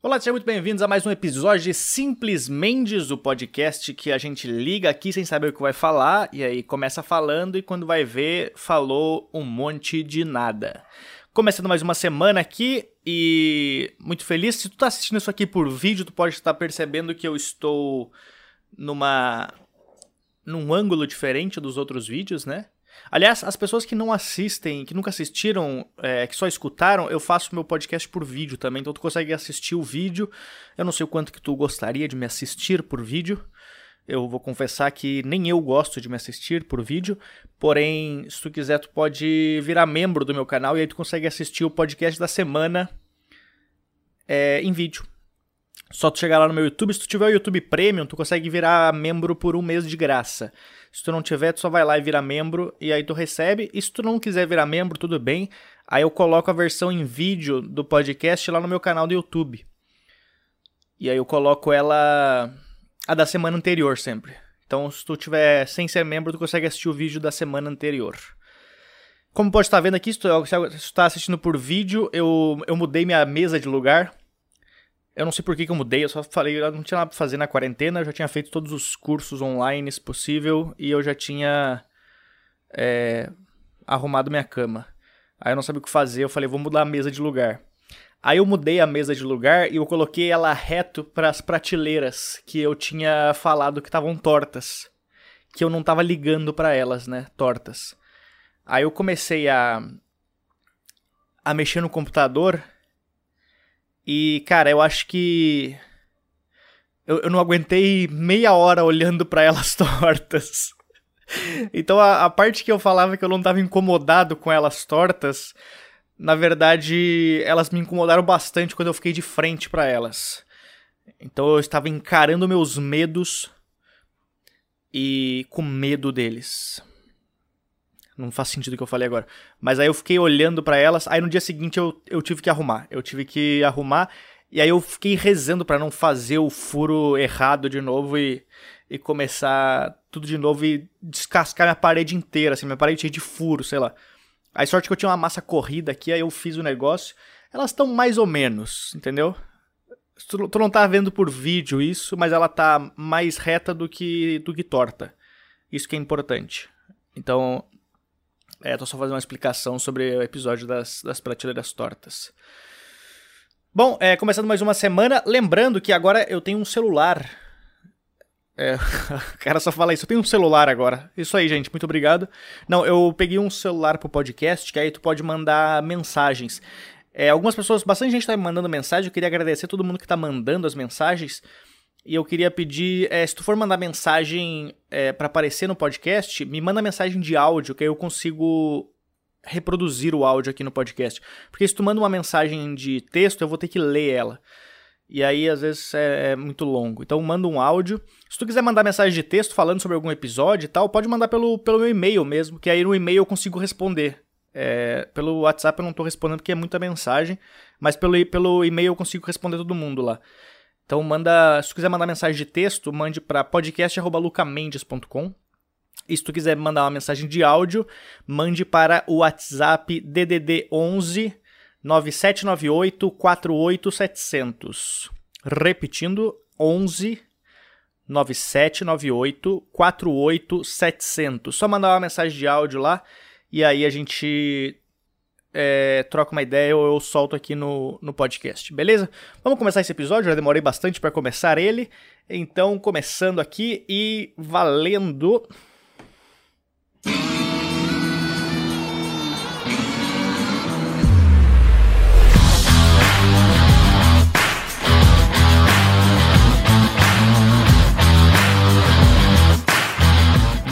Olá, sejam muito bem-vindos a mais um episódio de Simples Mendes, o podcast que a gente liga aqui sem saber o que vai falar, e aí começa falando e quando vai ver, falou um monte de nada. Começando mais uma semana aqui e muito feliz. Se tu tá assistindo isso aqui por vídeo, tu pode estar percebendo que eu estou numa num ângulo diferente dos outros vídeos, né? Aliás, as pessoas que não assistem, que nunca assistiram, é, que só escutaram, eu faço meu podcast por vídeo também, então tu consegue assistir o vídeo. Eu não sei o quanto que tu gostaria de me assistir por vídeo. Eu vou confessar que nem eu gosto de me assistir por vídeo, porém, se tu quiser, tu pode virar membro do meu canal e aí tu consegue assistir o podcast da semana é, em vídeo. Só tu chegar lá no meu YouTube, se tu tiver o YouTube Premium, tu consegue virar membro por um mês de graça. Se tu não tiver, tu só vai lá e vira membro e aí tu recebe. E se tu não quiser virar membro, tudo bem. Aí eu coloco a versão em vídeo do podcast lá no meu canal do YouTube. E aí eu coloco ela a da semana anterior sempre. Então, se tu tiver sem ser membro, tu consegue assistir o vídeo da semana anterior. Como pode estar vendo aqui, se tu está assistindo por vídeo, eu, eu mudei minha mesa de lugar. Eu não sei por que, que eu mudei, eu só falei, eu não tinha nada pra fazer na quarentena, eu já tinha feito todos os cursos online possível e eu já tinha é, arrumado minha cama. Aí eu não sabia o que fazer, eu falei, vou mudar a mesa de lugar. Aí eu mudei a mesa de lugar e eu coloquei ela reto para as prateleiras que eu tinha falado que estavam tortas, que eu não tava ligando para elas, né, tortas. Aí eu comecei a a mexer no computador e, cara, eu acho que. Eu, eu não aguentei meia hora olhando para elas tortas. Então a, a, parte que eu falava que eu não tava incomodado com elas tortas, na verdade, elas me incomodaram bastante quando eu fiquei de frente para elas. Então eu estava encarando meus medos e com medo deles. Não faz sentido o que eu falei agora. Mas aí eu fiquei olhando para elas. Aí no dia seguinte eu, eu tive que arrumar. Eu tive que arrumar. E aí eu fiquei rezando para não fazer o furo errado de novo e, e começar tudo de novo e descascar minha parede inteira, assim, minha parede cheia de furo, sei lá. Aí sorte que eu tinha uma massa corrida aqui, aí eu fiz o negócio. Elas estão mais ou menos, entendeu? Tu, tu não tá vendo por vídeo isso, mas ela tá mais reta do que, do que torta. Isso que é importante. Então, é, tô só fazendo uma explicação sobre o episódio das, das prateleiras tortas. Bom, é, começando mais uma semana, lembrando que agora eu tenho um celular. É, o cara só fala isso, eu tenho um celular agora. Isso aí, gente, muito obrigado. Não, eu peguei um celular pro podcast, que aí tu pode mandar mensagens. É, algumas pessoas, bastante gente tá me mandando mensagem, eu queria agradecer todo mundo que tá mandando as mensagens. E eu queria pedir, é, se tu for mandar mensagem é, para aparecer no podcast, me manda mensagem de áudio, que aí eu consigo reproduzir o áudio aqui no podcast. Porque se tu manda uma mensagem de texto, eu vou ter que ler ela. E aí, às vezes, é, é, muito longo. Então, manda um áudio. Se tu quiser mandar mensagem de texto falando sobre algum episódio e tal, pode mandar pelo, pelo meu e-mail mesmo, que aí no e-mail eu consigo responder. É, pelo WhatsApp eu não estou respondendo porque é muita mensagem, mas pelo, pelo e-mail eu consigo responder todo mundo lá. Então manda, se tu quiser mandar mensagem de texto, mande para podcast@lucamendes.com. E se tu quiser mandar uma mensagem de áudio, mande para o WhatsApp DDD 11 9798 48700. Repetindo, 11 9798 48700. Só mandar uma mensagem de áudio lá e aí a gente é, troca uma ideia ou eu solto aqui no, no podcast, beleza? Vamos começar esse episódio, já demorei bastante para começar ele, então começando aqui e valendo.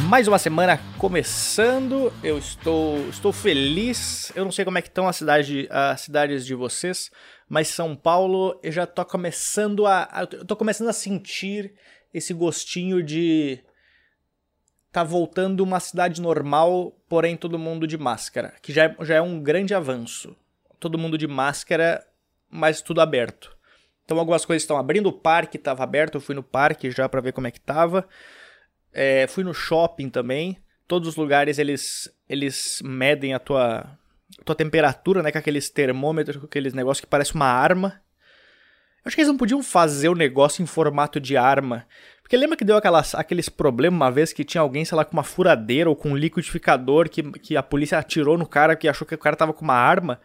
Mais uma semana começando, eu estou, estou feliz. Eu não sei como é que estão as, cidade, as cidades de vocês, mas São Paulo eu já estou começando a, eu tô começando a sentir esse gostinho de tá voltando uma cidade normal, porém todo mundo de máscara, que já é, já é um grande avanço. Todo mundo de máscara, mas tudo aberto. Então algumas coisas estão abrindo, o parque estava aberto, eu fui no parque já para ver como é que tava. É, fui no shopping também. Todos os lugares eles, eles medem a tua, tua temperatura, né? Com aqueles termômetros, com aqueles negócios que parece uma arma. Acho que eles não podiam fazer o negócio em formato de arma. Porque lembra que deu aquelas, aqueles problemas uma vez que tinha alguém, sei lá, com uma furadeira ou com um liquidificador que, que a polícia atirou no cara que achou que o cara tava com uma arma?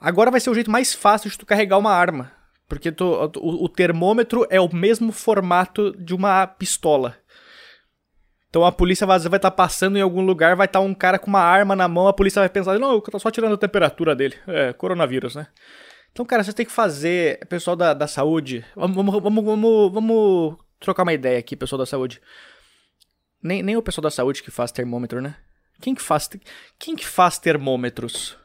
Agora vai ser o jeito mais fácil de tu carregar uma arma. Porque tu, o, o termômetro é o mesmo formato de uma pistola. Então a polícia vai estar tá passando em algum lugar, vai estar tá um cara com uma arma na mão, a polícia vai pensar, não, eu tô só tirando a temperatura dele. É, coronavírus, né? Então, cara, você tem que fazer, pessoal da, da saúde, vamos, vamos, vamos, vamos, vamos trocar uma ideia aqui, pessoal da saúde. Nem, nem o pessoal da saúde que faz termômetro, né? Quem que faz, quem que faz termômetros?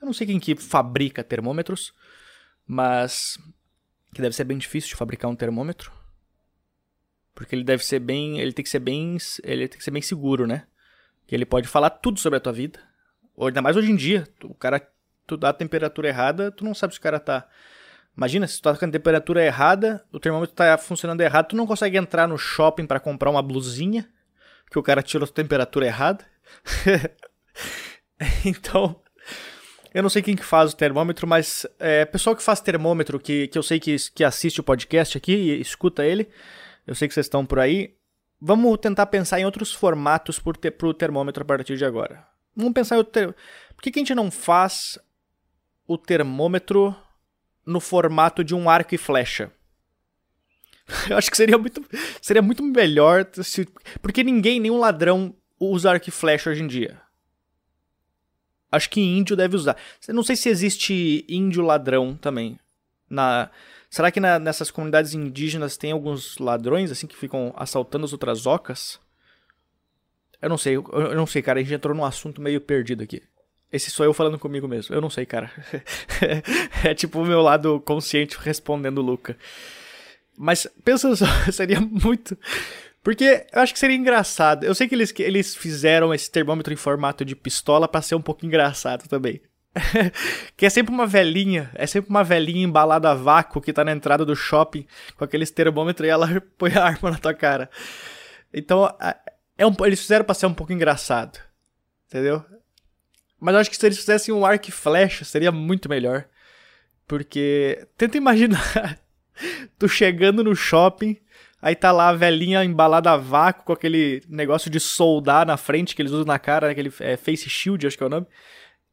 Eu não sei quem que fabrica termômetros, mas que deve ser bem difícil de fabricar um termômetro. Porque ele deve ser bem, ele tem que ser bem, ele tem que ser bem seguro, né? Que ele pode falar tudo sobre a tua vida. Ou ainda mais hoje em dia, o cara tu dá a temperatura errada, tu não sabe se o cara tá. Imagina, se tu tá com a temperatura errada, o termômetro tá funcionando errado, tu não consegue entrar no shopping para comprar uma blusinha, que o cara tirou a temperatura errada. então, eu não sei quem que faz o termômetro, mas é, pessoal que faz termômetro, que, que eu sei que, que assiste o podcast aqui e escuta ele, eu sei que vocês estão por aí, vamos tentar pensar em outros formatos para pro termômetro a partir de agora. Vamos pensar em outro ter... Por que, que a gente não faz o termômetro no formato de um arco e flecha. Eu acho que seria muito, seria muito melhor se, porque ninguém, nenhum ladrão usa arco e flecha hoje em dia. Acho que índio deve usar. Não sei se existe índio ladrão também. Na, será que na, nessas comunidades indígenas tem alguns ladrões assim que ficam assaltando as outras ocas? Eu não sei, eu, eu não sei, cara. A gente entrou num assunto meio perdido aqui. Esse sou eu falando comigo mesmo. Eu não sei, cara. é tipo o meu lado consciente respondendo Luca. Mas pensa só, seria muito. Porque eu acho que seria engraçado. Eu sei que eles, eles fizeram esse termômetro em formato de pistola para ser um pouco engraçado também. que é sempre uma velhinha, é sempre uma velhinha embalada a vácuo que tá na entrada do shopping com aqueles termômetros e ela põe a arma na tua cara. Então, é um, eles fizeram pra ser um pouco engraçado. Entendeu? Mas eu acho que se eles fizessem um arco e flecha, seria muito melhor. Porque. Tenta imaginar. tu chegando no shopping, aí tá lá a velhinha embalada a vácuo com aquele negócio de soldar na frente que eles usam na cara, aquele é, face shield, acho que é o nome.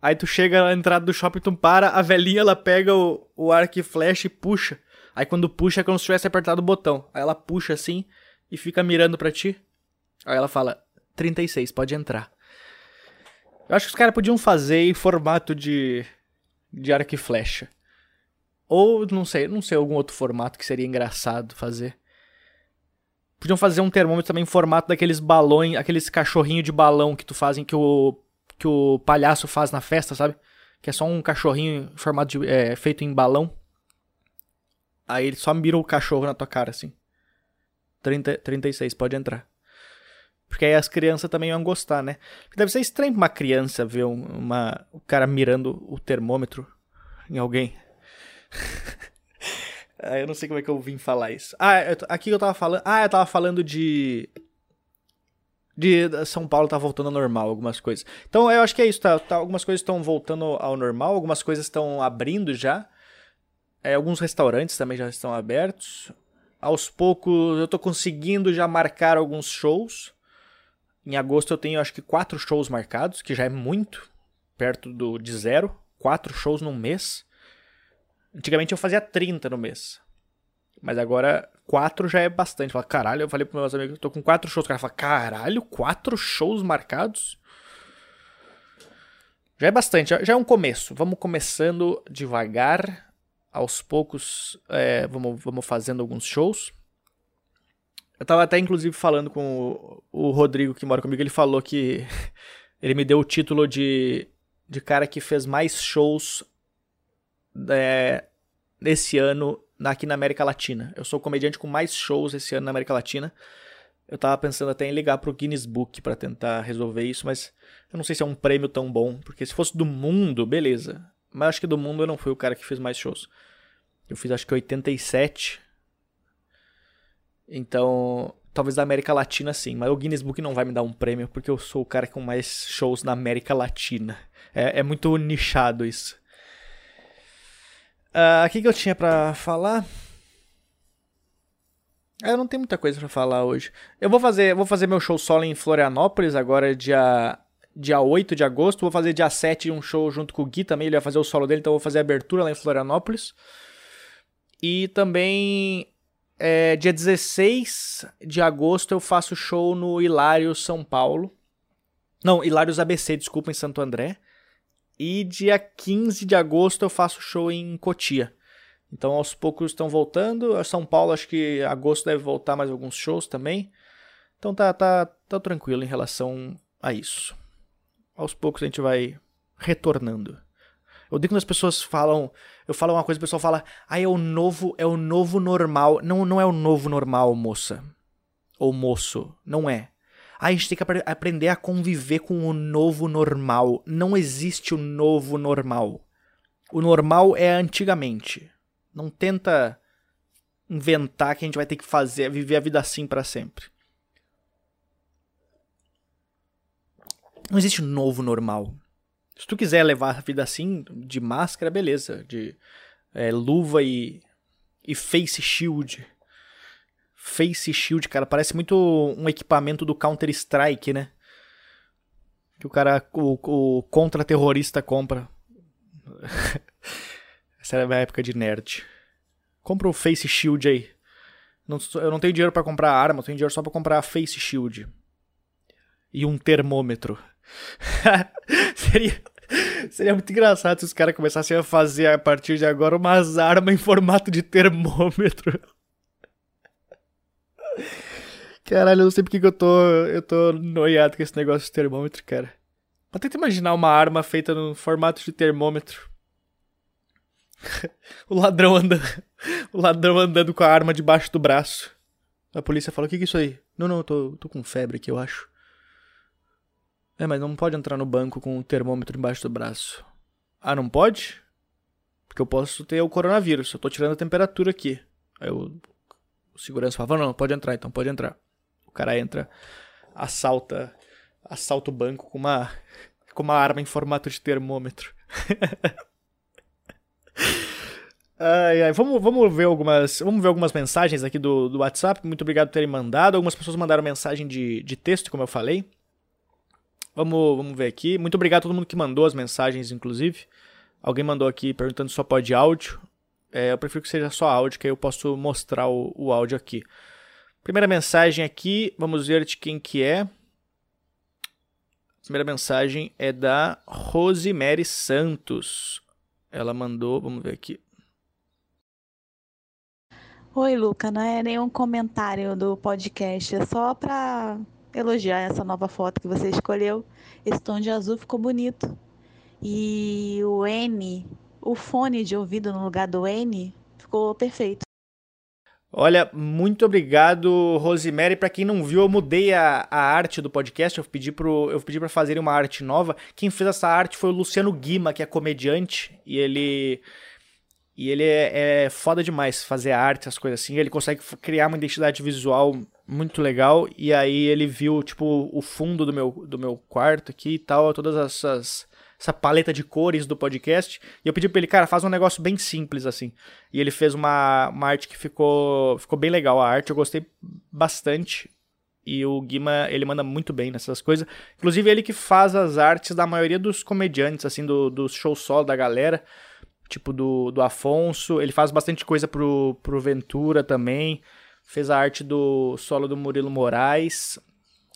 Aí tu chega na entrada do shopping, tu para, a velhinha ela pega o, o arco e flecha e puxa. Aí quando puxa é como se tivesse apertado o botão. Aí ela puxa assim e fica mirando pra ti. Aí ela fala: 36, pode entrar. Eu acho que os caras podiam fazer em formato de, de arco e flecha. Ou, não sei, não sei algum outro formato que seria engraçado fazer. Podiam fazer um termômetro também em formato daqueles balões, aqueles cachorrinho de balão que tu fazem que o que o palhaço faz na festa, sabe? Que é só um cachorrinho em formato de, é, feito em balão. Aí ele só mira o cachorro na tua cara assim. 30, 36, pode entrar. Porque aí as crianças também vão gostar, né? Deve ser estranho pra uma criança ver uma, o cara mirando o termômetro em alguém. ah, eu não sei como é que eu vim falar isso. Ah, eu, aqui eu tava falando. Ah, eu tava falando de. De São Paulo tá voltando ao normal, algumas coisas. Então eu acho que é isso, tá? tá algumas coisas estão voltando ao normal, algumas coisas estão abrindo já. É, alguns restaurantes também já estão abertos. Aos poucos eu tô conseguindo já marcar alguns shows. Em agosto eu tenho acho que quatro shows marcados, que já é muito, perto do de zero. Quatro shows num mês. Antigamente eu fazia 30 no mês. Mas agora, quatro já é bastante. Fala, caralho, eu falei pros meus amigos, eu tô com quatro shows. O cara fala, caralho, quatro shows marcados? Já é bastante, já é um começo. Vamos começando devagar, aos poucos, é, vamos, vamos fazendo alguns shows. Eu tava até, inclusive, falando com o, Rodrigo, que mora comigo, ele falou que ele me deu o título de, de cara que fez mais shows é, esse ano aqui na América Latina. Eu sou o comediante com mais shows esse ano na América Latina. Eu tava pensando até em ligar pro Guinness Book para tentar resolver isso, mas eu não sei se é um prêmio tão bom, porque se fosse do mundo, beleza. Mas acho que do mundo eu não fui o cara que fez mais shows. Eu fiz acho que 87 então, talvez da América Latina sim, mas o Guinness Book não vai me dar um prêmio porque eu sou o cara com mais shows na América Latina. É, é muito nichado isso. Uh, o que, que eu tinha para falar? É, eu não tenho muita coisa para falar hoje. Eu vou fazer, vou fazer meu show solo em Florianópolis agora dia dia 8 de agosto. Vou fazer dia 7 um show junto com o Gui também, ele vai fazer o solo dele, então eu vou fazer a abertura lá em Florianópolis. E também é, dia 16 de agosto eu faço show no Hilário São Paulo. Não, Hilários ABC, desculpa, em Santo André. E dia 15 de agosto eu faço show em Cotia. Então aos poucos estão voltando. São Paulo acho que agosto deve voltar mais alguns shows também. Então tá, tá, tá tranquilo em relação a isso. Aos poucos a gente vai retornando. Eu digo quando as pessoas falam, eu falo uma coisa, o pessoal fala: "Ah, é o novo, é o novo normal". Não, não é o novo normal, moça. Ou moço, não é. A gente tem que ap aprender a conviver com o novo normal. Não existe o novo normal. O normal é antigamente. Não tenta inventar que a gente vai ter que fazer, viver a vida assim para sempre. Não existe um novo normal. Se tu quiser levar a vida assim, de máscara, beleza. De é, luva e, e face shield. Face Shield, cara, parece muito um equipamento do Counter-Strike, né? Que o cara, o, o contra-terrorista compra. Essa era a época de nerd. Compra o Face Shield aí. Não, eu não tenho dinheiro para comprar arma, eu tenho dinheiro só pra comprar Face Shield. E um termômetro. seria, seria muito engraçado se os caras começassem a fazer a partir de agora umas armas em formato de termômetro. Caralho, eu não sei porque que eu tô, eu tô noiado com esse negócio de termômetro, cara. Mas tenta imaginar uma arma feita no formato de termômetro. o ladrão andando, o ladrão andando com a arma debaixo do braço. A polícia fala: "O que que é isso aí?" "Não, não, eu tô, tô com febre aqui, eu acho." É, mas não pode entrar no banco com o termômetro embaixo do braço. Ah, não pode? Porque eu posso ter o coronavírus. Eu tô tirando a temperatura aqui. Aí eu o segurança fala, não, pode entrar então, pode entrar. O cara entra, assalta, assalta o banco com uma, com uma arma em formato de termômetro. ai, ai, vamos, vamos, ver algumas, vamos ver algumas mensagens aqui do, do WhatsApp. Muito obrigado por terem mandado. Algumas pessoas mandaram mensagem de, de texto, como eu falei. Vamos, vamos ver aqui. Muito obrigado a todo mundo que mandou as mensagens, inclusive. Alguém mandou aqui perguntando se só pode áudio. É, eu prefiro que seja só áudio, que aí eu posso mostrar o, o áudio aqui. Primeira mensagem aqui, vamos ver de quem que é. Primeira mensagem é da Rosemary Santos. Ela mandou, vamos ver aqui. Oi, Luca, não é nenhum comentário do podcast, é só para elogiar essa nova foto que você escolheu. Esse tom de azul ficou bonito. E o N o fone de ouvido no lugar do N ficou perfeito. Olha, muito obrigado, Rosemary. Para quem não viu, eu mudei a, a arte do podcast. Eu pedi pro, eu pedi para fazer uma arte nova. Quem fez essa arte foi o Luciano Guima, que é comediante, e ele e ele é, é foda demais fazer arte, as coisas assim. Ele consegue criar uma identidade visual muito legal. E aí ele viu tipo o fundo do meu do meu quarto aqui e tal, todas essas essa paleta de cores do podcast. E eu pedi pra ele, cara, faz um negócio bem simples assim. E ele fez uma, uma arte que ficou, ficou bem legal. A arte eu gostei bastante. E o Guima, ele manda muito bem nessas coisas. Inclusive, ele que faz as artes da maioria dos comediantes, assim, do, do show solo da galera. Tipo, do, do Afonso. Ele faz bastante coisa pro, pro Ventura também. Fez a arte do solo do Murilo Moraes.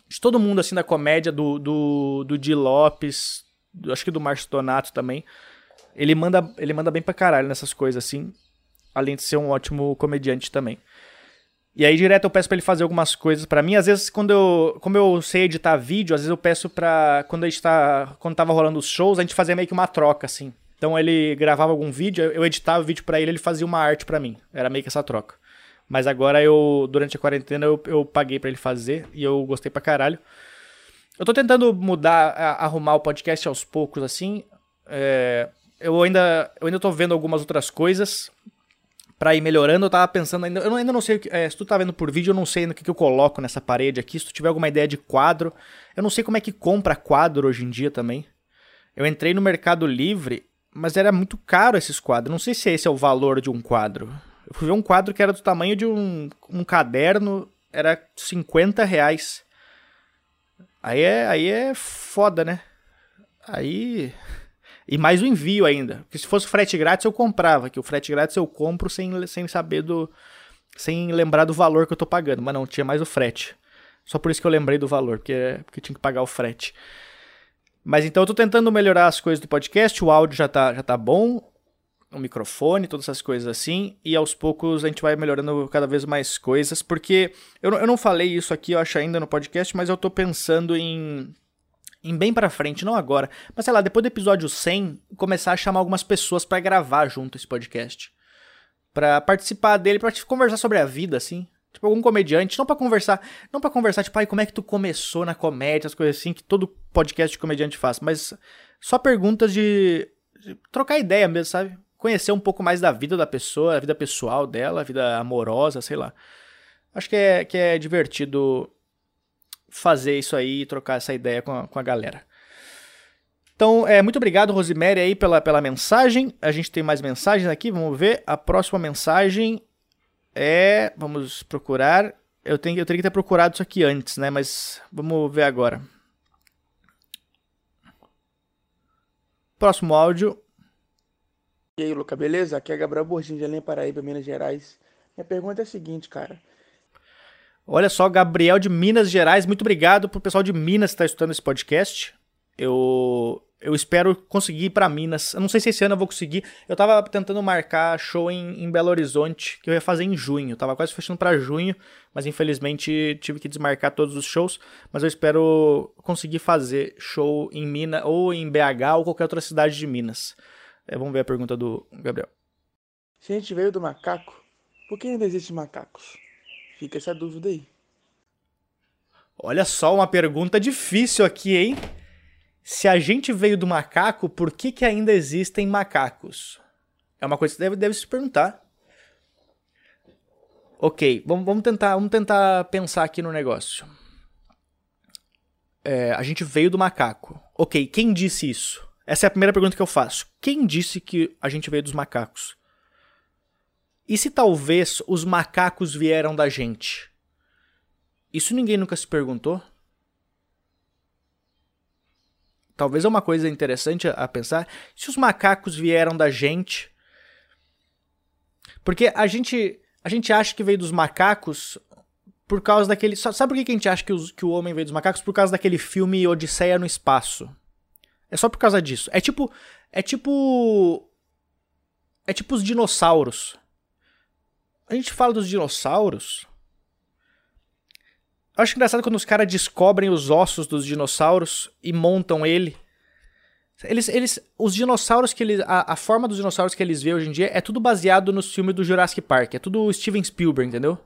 De todo mundo, assim, da comédia, do, do, do Di Lopes, acho que do Márcio Donato também. Ele manda, ele manda bem pra caralho nessas coisas, assim. Além de ser um ótimo comediante também. E aí, direto, eu peço pra ele fazer algumas coisas para mim. Às vezes, quando eu. Como eu sei editar vídeo, às vezes eu peço pra. Quando a gente tá. Quando tava rolando os shows, a gente fazia meio que uma troca, assim. Então ele gravava algum vídeo, eu editava o vídeo para ele, ele fazia uma arte para mim. Era meio que essa troca. Mas agora eu, durante a quarentena, eu, eu paguei para ele fazer e eu gostei pra caralho. Eu tô tentando mudar, arrumar o podcast aos poucos, assim. É, eu, ainda, eu ainda tô vendo algumas outras coisas para ir melhorando. Eu tava pensando ainda. Eu ainda não sei. É, se tu tá vendo por vídeo, eu não sei no que, que eu coloco nessa parede aqui. Se tu tiver alguma ideia de quadro. Eu não sei como é que compra quadro hoje em dia também. Eu entrei no Mercado Livre mas era muito caro esses quadros. Não sei se esse é o valor de um quadro. Eu fui ver um quadro que era do tamanho de um, um caderno, era 50 reais. Aí é, aí é foda, né? Aí. E mais o envio ainda. Porque se fosse frete grátis eu comprava. Que o frete grátis eu compro sem, sem saber do. Sem lembrar do valor que eu tô pagando. Mas não, tinha mais o frete. Só por isso que eu lembrei do valor, porque, porque tinha que pagar o frete. Mas então eu tô tentando melhorar as coisas do podcast, o áudio já tá, já tá bom, o microfone, todas essas coisas assim, e aos poucos a gente vai melhorando cada vez mais coisas, porque eu, eu não falei isso aqui, eu acho, ainda no podcast, mas eu tô pensando em, em bem pra frente, não agora, mas sei lá, depois do episódio 100, começar a chamar algumas pessoas para gravar junto esse podcast. para participar dele, pra conversar sobre a vida, assim. Tipo, algum comediante, não para conversar, não para conversar, tipo, ai, como é que tu começou na comédia, as coisas assim, que todo podcast de comediante faz, mas só perguntas de, de trocar ideia mesmo, sabe? Conhecer um pouco mais da vida da pessoa, a vida pessoal dela, a vida amorosa, sei lá. Acho que é, que é divertido fazer isso aí e trocar essa ideia com a, com a galera. Então, é, muito obrigado, Rosemary, aí pela, pela mensagem. A gente tem mais mensagens aqui, vamos ver. A próxima mensagem é. Vamos procurar. Eu, tenho, eu teria que ter procurado isso aqui antes, né? Mas vamos ver agora. Próximo áudio. E aí, Luca, beleza? Aqui é Gabriel Borginho de Além Paraíba, Minas Gerais. Minha pergunta é a seguinte, cara. Olha só, Gabriel de Minas Gerais, muito obrigado pro pessoal de Minas que está escutando esse podcast. Eu eu espero conseguir ir para Minas. Eu não sei se esse ano eu vou conseguir. Eu tava tentando marcar show em, em Belo Horizonte, que eu ia fazer em junho. Eu tava quase fechando para junho, mas infelizmente tive que desmarcar todos os shows. Mas eu espero conseguir fazer show em Minas, ou em BH, ou qualquer outra cidade de Minas. É, vamos ver a pergunta do Gabriel. Se a gente veio do macaco, por que ainda existem macacos? Fica essa dúvida aí. Olha só, uma pergunta difícil aqui, hein? Se a gente veio do macaco, por que, que ainda existem macacos? É uma coisa que deve, deve se perguntar. Ok, vamos, vamos, tentar, vamos tentar pensar aqui no negócio. É, a gente veio do macaco. Ok, quem disse isso? Essa é a primeira pergunta que eu faço. Quem disse que a gente veio dos macacos? E se talvez os macacos vieram da gente? Isso ninguém nunca se perguntou? talvez é uma coisa interessante a, pensar, se os macacos vieram da gente. Porque a gente, a gente acha que veio dos macacos por causa daquele. Sabe por que a gente acha que, os, que o homem veio dos macacos? Por causa daquele filme Odisseia no Espaço. É só por causa disso. É tipo. É tipo. É tipo os dinossauros. A gente fala dos dinossauros. Eu acho engraçado quando os caras descobrem os ossos dos dinossauros e montam ele. Eles, eles, os dinossauros que eles, a, a forma dos dinossauros que eles vê hoje em dia é tudo baseado no filme do Jurassic Park, é tudo Steven Spielberg, entendeu?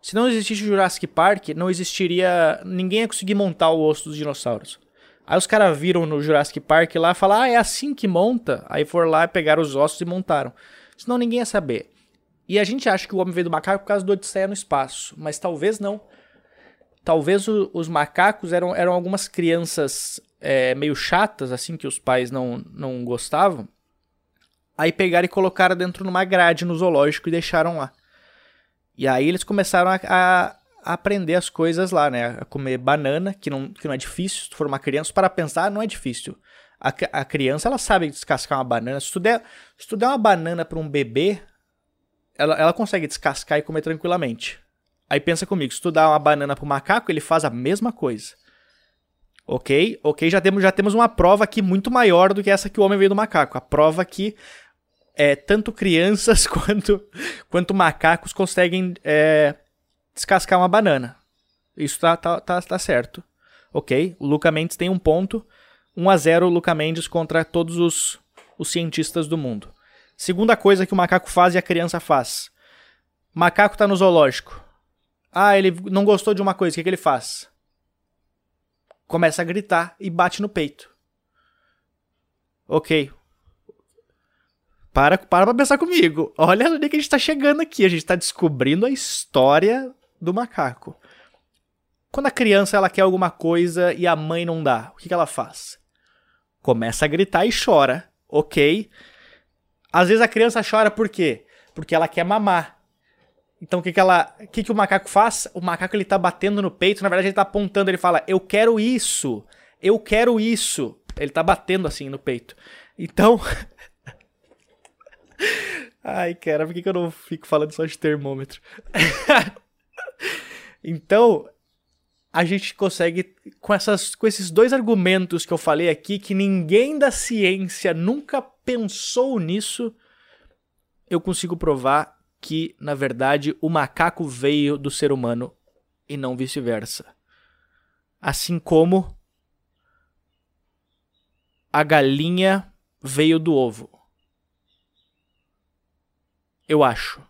Se não existisse o Jurassic Park, não existiria, ninguém ia conseguir montar o osso dos dinossauros. Aí os caras viram no Jurassic Park lá e falaram, ah, é assim que monta. Aí foram lá, pegaram os ossos e montaram. Senão ninguém ia saber. E a gente acha que o homem veio do macaco por causa do Odisseia no espaço, mas talvez não talvez o, os macacos eram, eram algumas crianças é, meio chatas, assim, que os pais não, não gostavam. Aí pegaram e colocaram dentro numa grade no zoológico e deixaram lá. E aí eles começaram a, a aprender as coisas lá, né? A comer banana, que não, que não é difícil. Se tu for uma criança, para pensar, não é difícil. A, a criança, ela sabe descascar uma banana. Se tu der, se tu der uma banana para um bebê, ela, ela consegue descascar e comer tranquilamente. Aí pensa comigo, se tu dá uma banana pro macaco, ele faz a mesma coisa. Ok? Ok, já temos, já temos uma prova aqui muito maior do que essa que o homem veio do macaco. A prova que é, tanto crianças quanto, quanto macacos conseguem é, descascar uma banana. Isso tá, tá, tá, tá certo. Ok? O Luca Mendes tem um ponto. 1 a 0 Luca Mendes contra todos os, os cientistas do mundo. Segunda coisa que o macaco faz e a criança faz. Macaco tá no zoológico. Ah, ele não gostou de uma coisa, o que, que ele faz? Começa a gritar e bate no peito. Ok. Para, para pra pensar comigo. Olha onde que a gente tá chegando aqui. A gente tá descobrindo a história do macaco. Quando a criança ela quer alguma coisa e a mãe não dá, o que, que ela faz? Começa a gritar e chora. ok. Às vezes a criança chora por quê? Porque ela quer mamar. Então o que que ela, o que que o macaco faz? O macaco ele tá batendo no peito, na verdade ele tá apontando, ele fala: "Eu quero isso. Eu quero isso". Ele tá batendo assim no peito. Então Ai, cara, por que, que eu não fico falando só de termômetro? então, a gente consegue, com, essas, com esses dois argumentos que eu falei aqui, que ninguém da ciência nunca pensou nisso, eu consigo provar que, na verdade, o macaco veio do ser humano e não vice-versa. Assim como a galinha veio do ovo. Eu acho.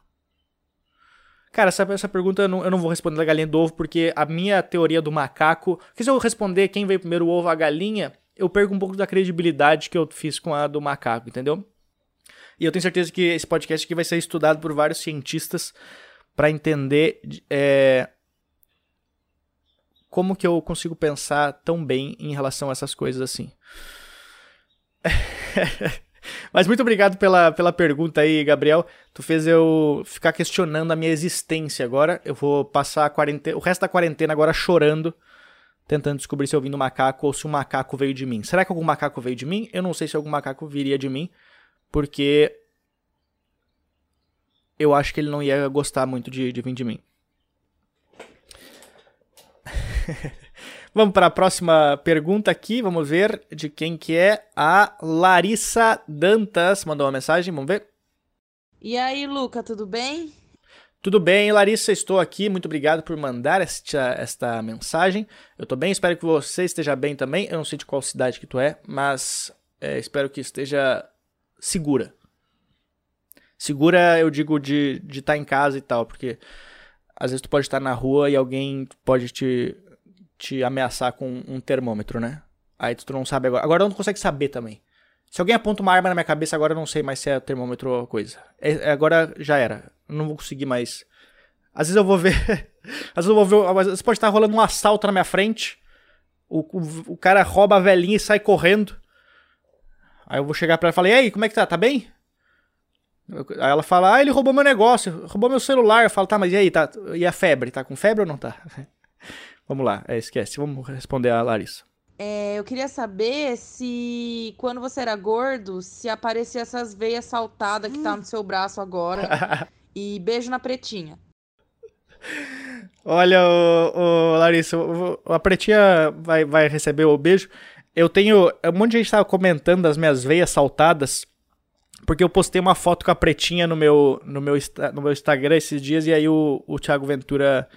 Cara, essa, essa pergunta eu não, eu não vou responder da galinha do ovo, porque a minha teoria do macaco. Porque se eu responder quem veio primeiro o ovo a galinha, eu perco um pouco da credibilidade que eu fiz com a do macaco, entendeu? E eu tenho certeza que esse podcast aqui vai ser estudado por vários cientistas para entender é, como que eu consigo pensar tão bem em relação a essas coisas assim. Mas muito obrigado pela, pela pergunta aí, Gabriel. Tu fez eu ficar questionando a minha existência agora. Eu vou passar quarentena, o resto da quarentena agora chorando, tentando descobrir se eu vim do macaco ou se um macaco veio de mim. Será que algum macaco veio de mim? Eu não sei se algum macaco viria de mim, porque eu acho que ele não ia gostar muito de, de vir de mim. Vamos para a próxima pergunta aqui, vamos ver de quem que é a Larissa Dantas. Mandou uma mensagem, vamos ver. E aí, Luca, tudo bem? Tudo bem, Larissa, estou aqui. Muito obrigado por mandar esta, esta mensagem. Eu estou bem, espero que você esteja bem também. Eu não sei de qual cidade que tu é, mas é, espero que esteja segura. Segura, eu digo, de estar de tá em casa e tal, porque às vezes tu pode estar na rua e alguém pode te te ameaçar com um termômetro, né? Aí tu não sabe agora. Agora não consegue saber também. Se alguém aponta uma arma na minha cabeça, agora eu não sei mais se é termômetro ou coisa. É, é, agora já era. Eu não vou conseguir mais. Às vezes eu vou ver. às vezes eu vou ver. Vezes pode estar rolando um assalto na minha frente. O, o, o cara rouba a velhinha e sai correndo. Aí eu vou chegar pra ela e falar: E aí, como é que tá? Tá bem? Aí ela fala: Ah, ele roubou meu negócio, roubou meu celular. Eu falo: Tá, mas e aí? Tá, e a febre? Tá com febre ou não tá? Vamos lá, é, esquece. Vamos responder a Larissa. É, eu queria saber se quando você era gordo, se aparecia essas veias saltadas que tá no seu braço agora. e beijo na pretinha. Olha, o, o Larissa, a pretinha vai, vai receber o beijo. Eu tenho. Um monte de gente estava comentando das minhas veias saltadas. Porque eu postei uma foto com a pretinha no meu, no meu, no meu Instagram esses dias. E aí o, o Thiago Ventura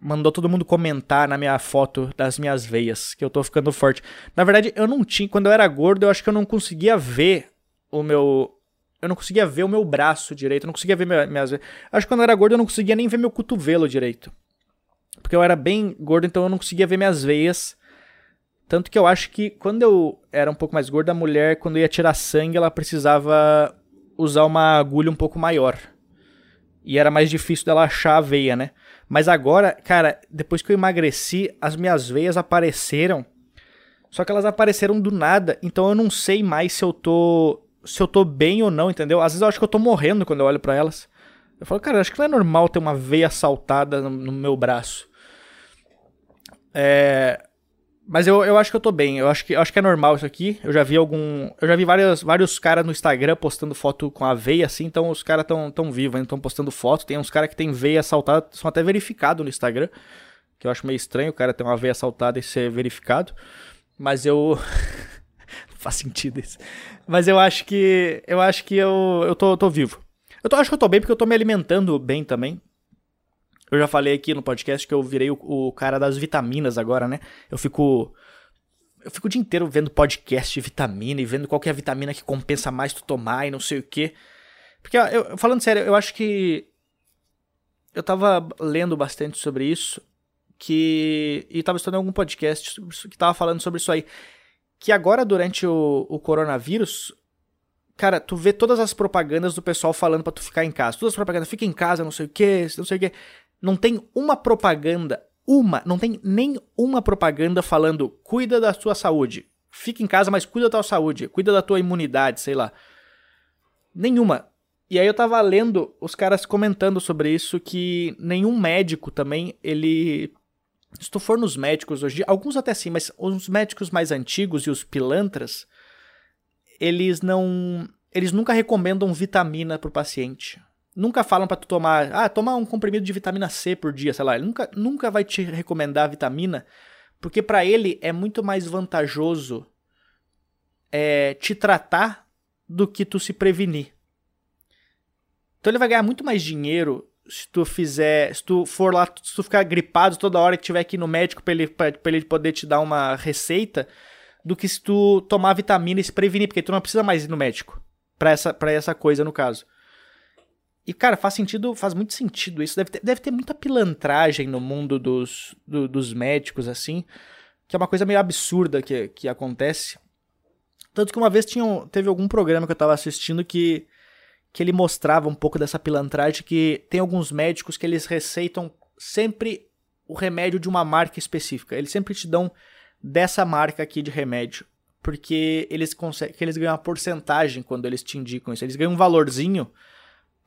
mandou todo mundo comentar na minha foto das minhas veias, que eu tô ficando forte. Na verdade, eu não tinha, quando eu era gordo, eu acho que eu não conseguia ver o meu eu não conseguia ver o meu braço direito, eu não conseguia ver minhas veias. Acho que quando eu era gordo eu não conseguia nem ver meu cotovelo direito. Porque eu era bem gordo, então eu não conseguia ver minhas veias. Tanto que eu acho que quando eu era um pouco mais gordo, a mulher, quando ia tirar sangue, ela precisava usar uma agulha um pouco maior. E era mais difícil dela achar a veia, né? Mas agora, cara, depois que eu emagreci, as minhas veias apareceram. Só que elas apareceram do nada, então eu não sei mais se eu tô se eu tô bem ou não, entendeu? Às vezes eu acho que eu tô morrendo quando eu olho para elas. Eu falo, cara, acho que não é normal ter uma veia saltada no, no meu braço. É, mas eu, eu acho que eu tô bem. Eu acho que, eu acho que é normal isso aqui. Eu já vi algum. Eu já vi vários, vários caras no Instagram postando foto com a veia assim. Então os caras tão, tão vivos estão postando foto. Tem uns caras que tem veia saltada, são até verificados no Instagram. Que eu acho meio estranho o cara ter uma veia saltada e ser verificado. Mas eu. Não faz sentido isso. Mas eu acho que. Eu acho que eu, eu tô, tô vivo. Eu tô, acho que eu tô bem porque eu tô me alimentando bem também. Eu já falei aqui no podcast que eu virei o, o, cara das vitaminas agora, né? Eu fico. Eu fico o dia inteiro vendo podcast de vitamina e vendo qual é a vitamina que compensa mais tu tomar e não sei o que. Porque, eu, falando sério, eu acho que. Eu tava lendo bastante sobre isso. Que. E tava estudando algum podcast que tava falando sobre isso aí. Que agora, durante o, o coronavírus, cara, tu vê todas as propagandas do pessoal falando para tu ficar em casa. Todas as propagandas, fica em casa, não sei o que, não sei o que. Não tem uma propaganda, uma, não tem nem uma propaganda falando cuida da sua saúde, fica em casa, mas cuida da tua saúde, cuida da tua imunidade, sei lá. Nenhuma. E aí eu tava lendo os caras comentando sobre isso que nenhum médico também, ele se tu for nos médicos hoje, alguns até sim, mas os médicos mais antigos e os pilantras, eles não, eles nunca recomendam vitamina pro paciente. Nunca falam para tu tomar, ah, tomar um comprimido de vitamina C por dia, sei lá. Ele nunca, nunca vai te recomendar vitamina, porque para ele é muito mais vantajoso é, te tratar do que tu se prevenir. Então ele vai ganhar muito mais dinheiro se tu fizer, se tu for lá, se tu ficar gripado toda hora que tiver aqui no médico para ele, pra, ele poder te dar uma receita, do que se tu tomar vitamina e se prevenir, porque tu não precisa mais ir no médico pra essa, pra essa coisa, no caso. E, cara, faz sentido, faz muito sentido isso. Deve ter, deve ter muita pilantragem no mundo dos, do, dos médicos, assim, que é uma coisa meio absurda que, que acontece. Tanto que uma vez tinha, teve algum programa que eu tava assistindo que que ele mostrava um pouco dessa pilantragem que tem alguns médicos que eles receitam sempre o remédio de uma marca específica. Eles sempre te dão dessa marca aqui de remédio, porque eles conseguem, eles ganham uma porcentagem quando eles te indicam isso. Eles ganham um valorzinho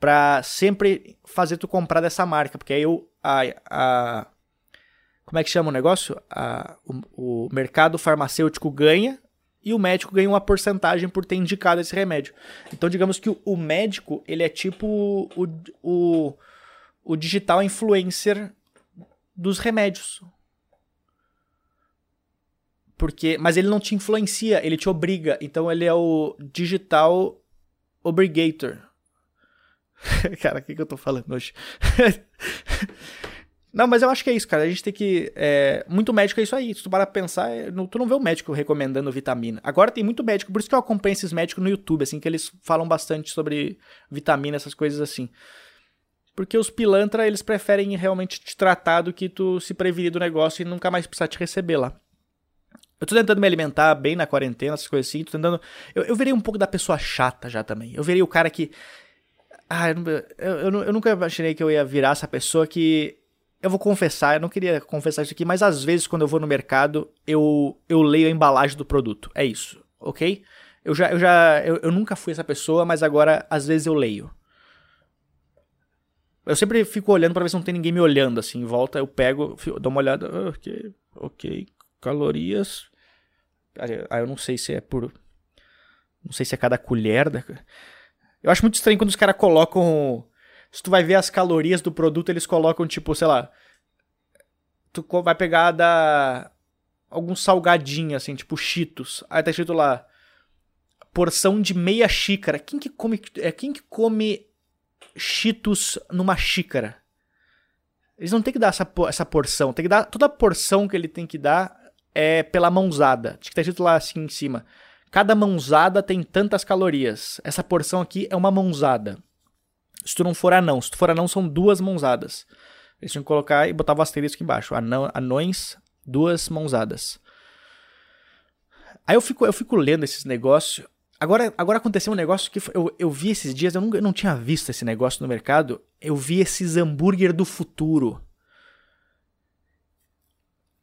para sempre fazer tu comprar dessa marca, porque aí eu, a, a como é que chama o negócio? A, o, o mercado farmacêutico ganha e o médico ganha uma porcentagem por ter indicado esse remédio. Então, digamos que o, médico, ele é tipo o, o, o digital influencer dos remédios. Porque, mas ele não te influencia, ele te obriga. Então ele é o digital obrigator. Cara, o que, que eu tô falando hoje? Não, mas eu acho que é isso, cara. A gente tem que. É, muito médico é isso aí. Se tu para pensar, é, tu não vê o médico recomendando vitamina. Agora tem muito médico, por isso que eu acompanho esses médicos no YouTube, assim, que eles falam bastante sobre vitamina, essas coisas assim. Porque os pilantra, eles preferem realmente te tratar do que tu se prevenir do negócio e nunca mais precisar te receber lá. Eu tô tentando me alimentar bem na quarentena, essas coisas assim. Tô tentando. Eu, eu virei um pouco da pessoa chata já também. Eu virei o cara que. Ah, eu, eu, eu, eu nunca imaginei que eu ia virar essa pessoa que eu vou confessar, eu não queria confessar isso aqui, mas às vezes quando eu vou no mercado, eu, eu leio a embalagem do produto. É isso, ok? Eu já, eu já, eu, eu nunca fui essa pessoa, mas agora às vezes eu leio. Eu sempre fico olhando para ver se não tem ninguém me olhando assim em volta. Eu pego, dou uma olhada, ah, ok, ok, calorias. Aí eu não sei se é por, não sei se é cada colher. Da... Eu acho muito estranho quando os caras colocam se tu vai ver as calorias do produto, eles colocam tipo, sei lá, tu vai pegar da algum salgadinho assim, tipo Cheetos. Aí tá escrito lá porção de meia xícara. Quem que come é quem que come Cheetos numa xícara? Eles não tem que dar essa, essa porção, tem que dar toda a porção que ele tem que dar é pela mãozada. Acho que tá escrito lá assim em cima. Cada mãozada tem tantas calorias. Essa porção aqui é uma mãozada. Se tu não for anão. Se tu for anão, são duas mãozadas. Eles tinham que colocar e botar o asterisco embaixo. Anão, anões, duas mãozadas. Aí eu fico, eu fico lendo esses negócios. Agora, agora aconteceu um negócio que eu, eu vi esses dias, eu não, eu não tinha visto esse negócio no mercado. Eu vi esses hambúrguer do futuro.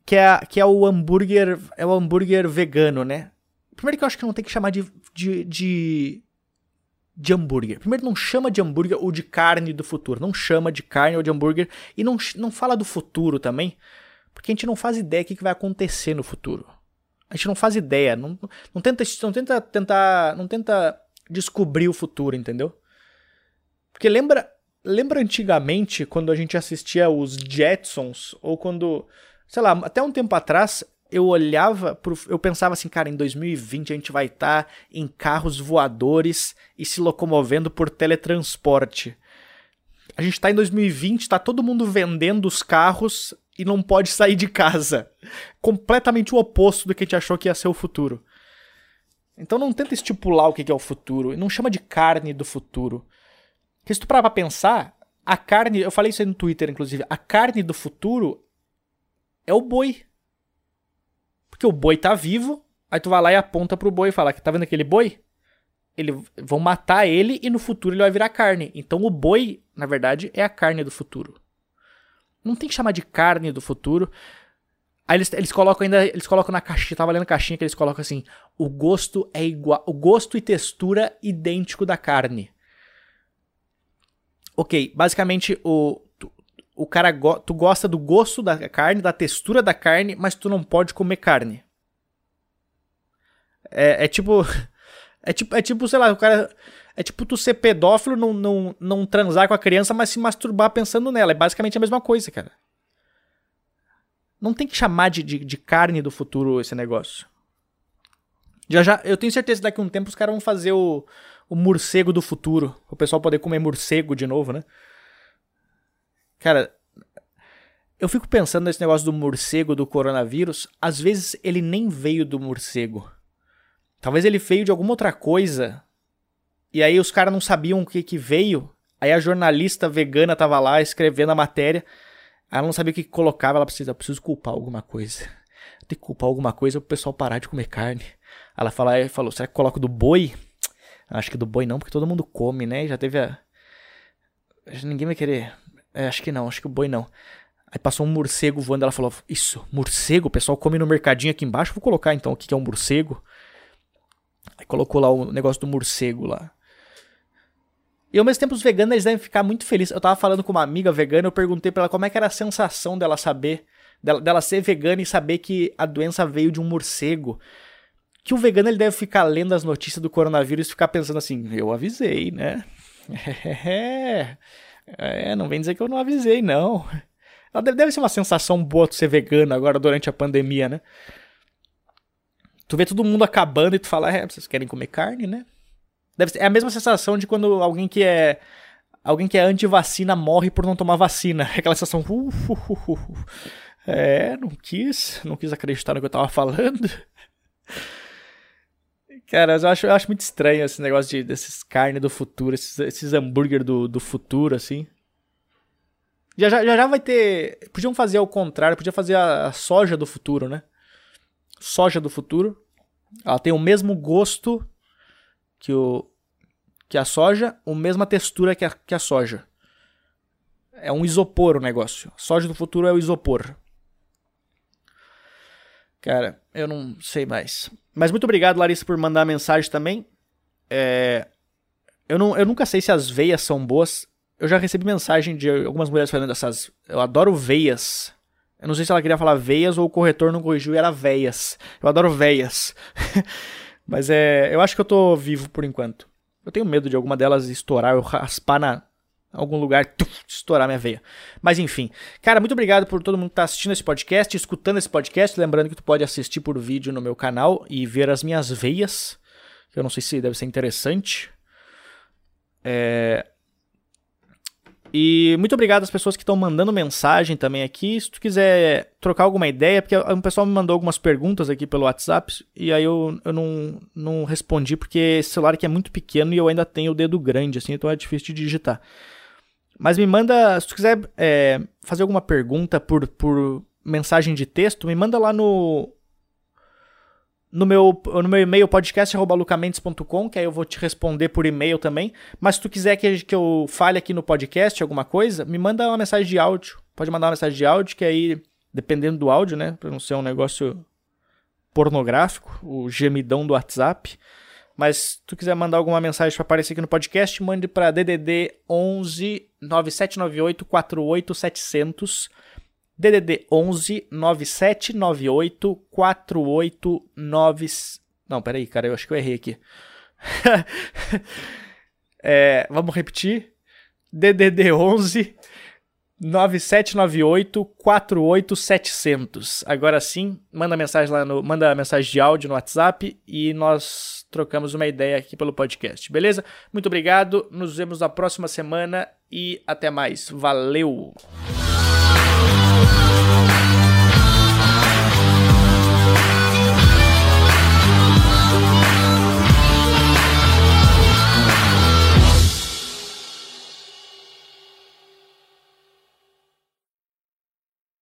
Que é, que é o hambúrguer. É o hambúrguer vegano, né? Primeiro que eu acho que não tem que chamar de, de, de de hambúrguer. Primeiro, não chama de hambúrguer ou de carne do futuro. Não chama de carne ou de hambúrguer. E não, não fala do futuro também, porque a gente não faz ideia do que vai acontecer no futuro. A gente não faz ideia. Não, não tenta, não tenta tentar. Não tenta descobrir o futuro, entendeu? Porque lembra. Lembra antigamente quando a gente assistia os Jetsons, ou quando. Sei lá, até um tempo atrás, eu olhava, pro, eu pensava assim, cara, em 2020 a gente vai estar tá em carros voadores e se locomovendo por teletransporte. A gente está em 2020, está todo mundo vendendo os carros e não pode sair de casa. Completamente o oposto do que a gente achou que ia ser o futuro. Então não tenta estipular o que é o futuro, não chama de carne do futuro. Porque se tu parar pra pensar, a carne, eu falei isso aí no Twitter inclusive, a carne do futuro é o boi. Porque o boi tá vivo, aí tu vai lá e aponta pro boi e fala: tá vendo aquele boi? Ele, vão matar ele e no futuro ele vai virar carne. Então o boi, na verdade, é a carne do futuro. Não tem que chamar de carne do futuro. Aí eles, eles colocam ainda, eles colocam na caixinha, tava lendo caixinha que eles colocam assim, o gosto é igual, o gosto e textura idêntico da carne. Ok, basicamente o, o cara, go, tu gosta do gosto da carne, da textura da carne, mas tu não pode comer carne. É, é tipo, é tipo, é tipo, sei lá, o cara, é tipo tu ser pedófilo, não, não, não transar com a criança, mas se masturbar pensando nela. É basicamente a mesma coisa, cara. Não tem que chamar de, de, de carne do futuro esse negócio. Já já, eu tenho certeza que daqui a um tempo os caras vão fazer o, o morcego do futuro. O pessoal poder comer morcego de novo, né? Cara, eu fico pensando nesse negócio do morcego do coronavírus. Às vezes ele nem veio do morcego. Talvez ele veio de alguma outra coisa. E aí os caras não sabiam o que, que veio. Aí a jornalista vegana tava lá escrevendo a matéria. Ela não sabia o que colocava, ela precisa, preciso culpar alguma coisa. Tem que culpar alguma coisa pro pessoal parar de comer carne. Ela fala, falou, será que coloco do boi? Acho que do boi não, porque todo mundo come, né? Já teve a. Ninguém vai querer. É, acho que não, acho que o boi não. Aí passou um morcego voando, ela falou: Isso, morcego, o pessoal come no mercadinho aqui embaixo. Vou colocar então o que é um morcego. Aí colocou lá o negócio do morcego lá. E ao mesmo tempo os veganos eles devem ficar muito felizes. Eu tava falando com uma amiga vegana, eu perguntei pra ela como é que era a sensação dela saber, dela, dela ser vegana e saber que a doença veio de um morcego. Que o vegano ele deve ficar lendo as notícias do coronavírus e ficar pensando assim, eu avisei, né? É, é não vem dizer que eu não avisei, não. Deve, ser uma sensação boa tu ser vegano agora durante a pandemia, né? Tu vê todo mundo acabando e tu fala, é, vocês querem comer carne, né? Deve ser, é a mesma sensação de quando alguém que é alguém que é anti-vacina morre por não tomar vacina. Aquela sensação. Uh, uh, uh, uh, é, não quis, não quis acreditar no que eu tava falando. Cara, eu acho, eu acho muito estranho esse negócio de, desses carne do futuro, esses, esses hambúrguer do, do futuro, assim. Já, já, já vai ter. Podiam fazer ao contrário, podia fazer a, a soja do futuro, né? Soja do futuro. Ela tem o mesmo gosto que, o, que a soja, a mesma textura que a, que a soja. É um isopor o negócio. Soja do futuro é o isopor. Cara, eu não sei mais. Mas muito obrigado, Larissa, por mandar mensagem também. É, eu, não, eu nunca sei se as veias são boas. Eu já recebi mensagem de algumas mulheres falando essas. Eu adoro veias. Eu não sei se ela queria falar veias ou o corretor não corrigiu e era veias. Eu adoro veias. Mas é. Eu acho que eu tô vivo por enquanto. Eu tenho medo de alguma delas estourar, eu raspar na algum lugar, tuf, estourar minha veia. Mas enfim. Cara, muito obrigado por todo mundo que tá assistindo esse podcast, escutando esse podcast. Lembrando que tu pode assistir por vídeo no meu canal e ver as minhas veias. Eu não sei se deve ser interessante. É, e muito obrigado às pessoas que estão mandando mensagem também aqui. Se tu quiser trocar alguma ideia, porque o pessoal me mandou algumas perguntas aqui pelo WhatsApp e aí eu, eu não, não respondi porque esse celular aqui é muito pequeno e eu ainda tenho o dedo grande, assim, então é difícil de digitar. Mas me manda, se tu quiser é, fazer alguma pergunta por, por mensagem de texto, me manda lá no no meu, no meu e-mail podcast.lucamentes.com, que aí eu vou te responder por e-mail também. Mas se tu quiser que, que eu fale aqui no podcast alguma coisa, me manda uma mensagem de áudio. Pode mandar uma mensagem de áudio, que aí, dependendo do áudio, né? Pra não ser um negócio pornográfico, o gemidão do WhatsApp. Mas se tu quiser mandar alguma mensagem para aparecer aqui no podcast, mande para DDD 11 9798 48700 DDD 11 9798 489. Não, peraí, cara, eu acho que eu errei aqui. é, vamos repetir. DDD 11 9798 48700. Agora sim, manda mensagem lá no, manda mensagem de áudio no WhatsApp e nós trocamos uma ideia aqui pelo podcast. Beleza? Muito obrigado. Nos vemos na próxima semana e até mais. Valeu.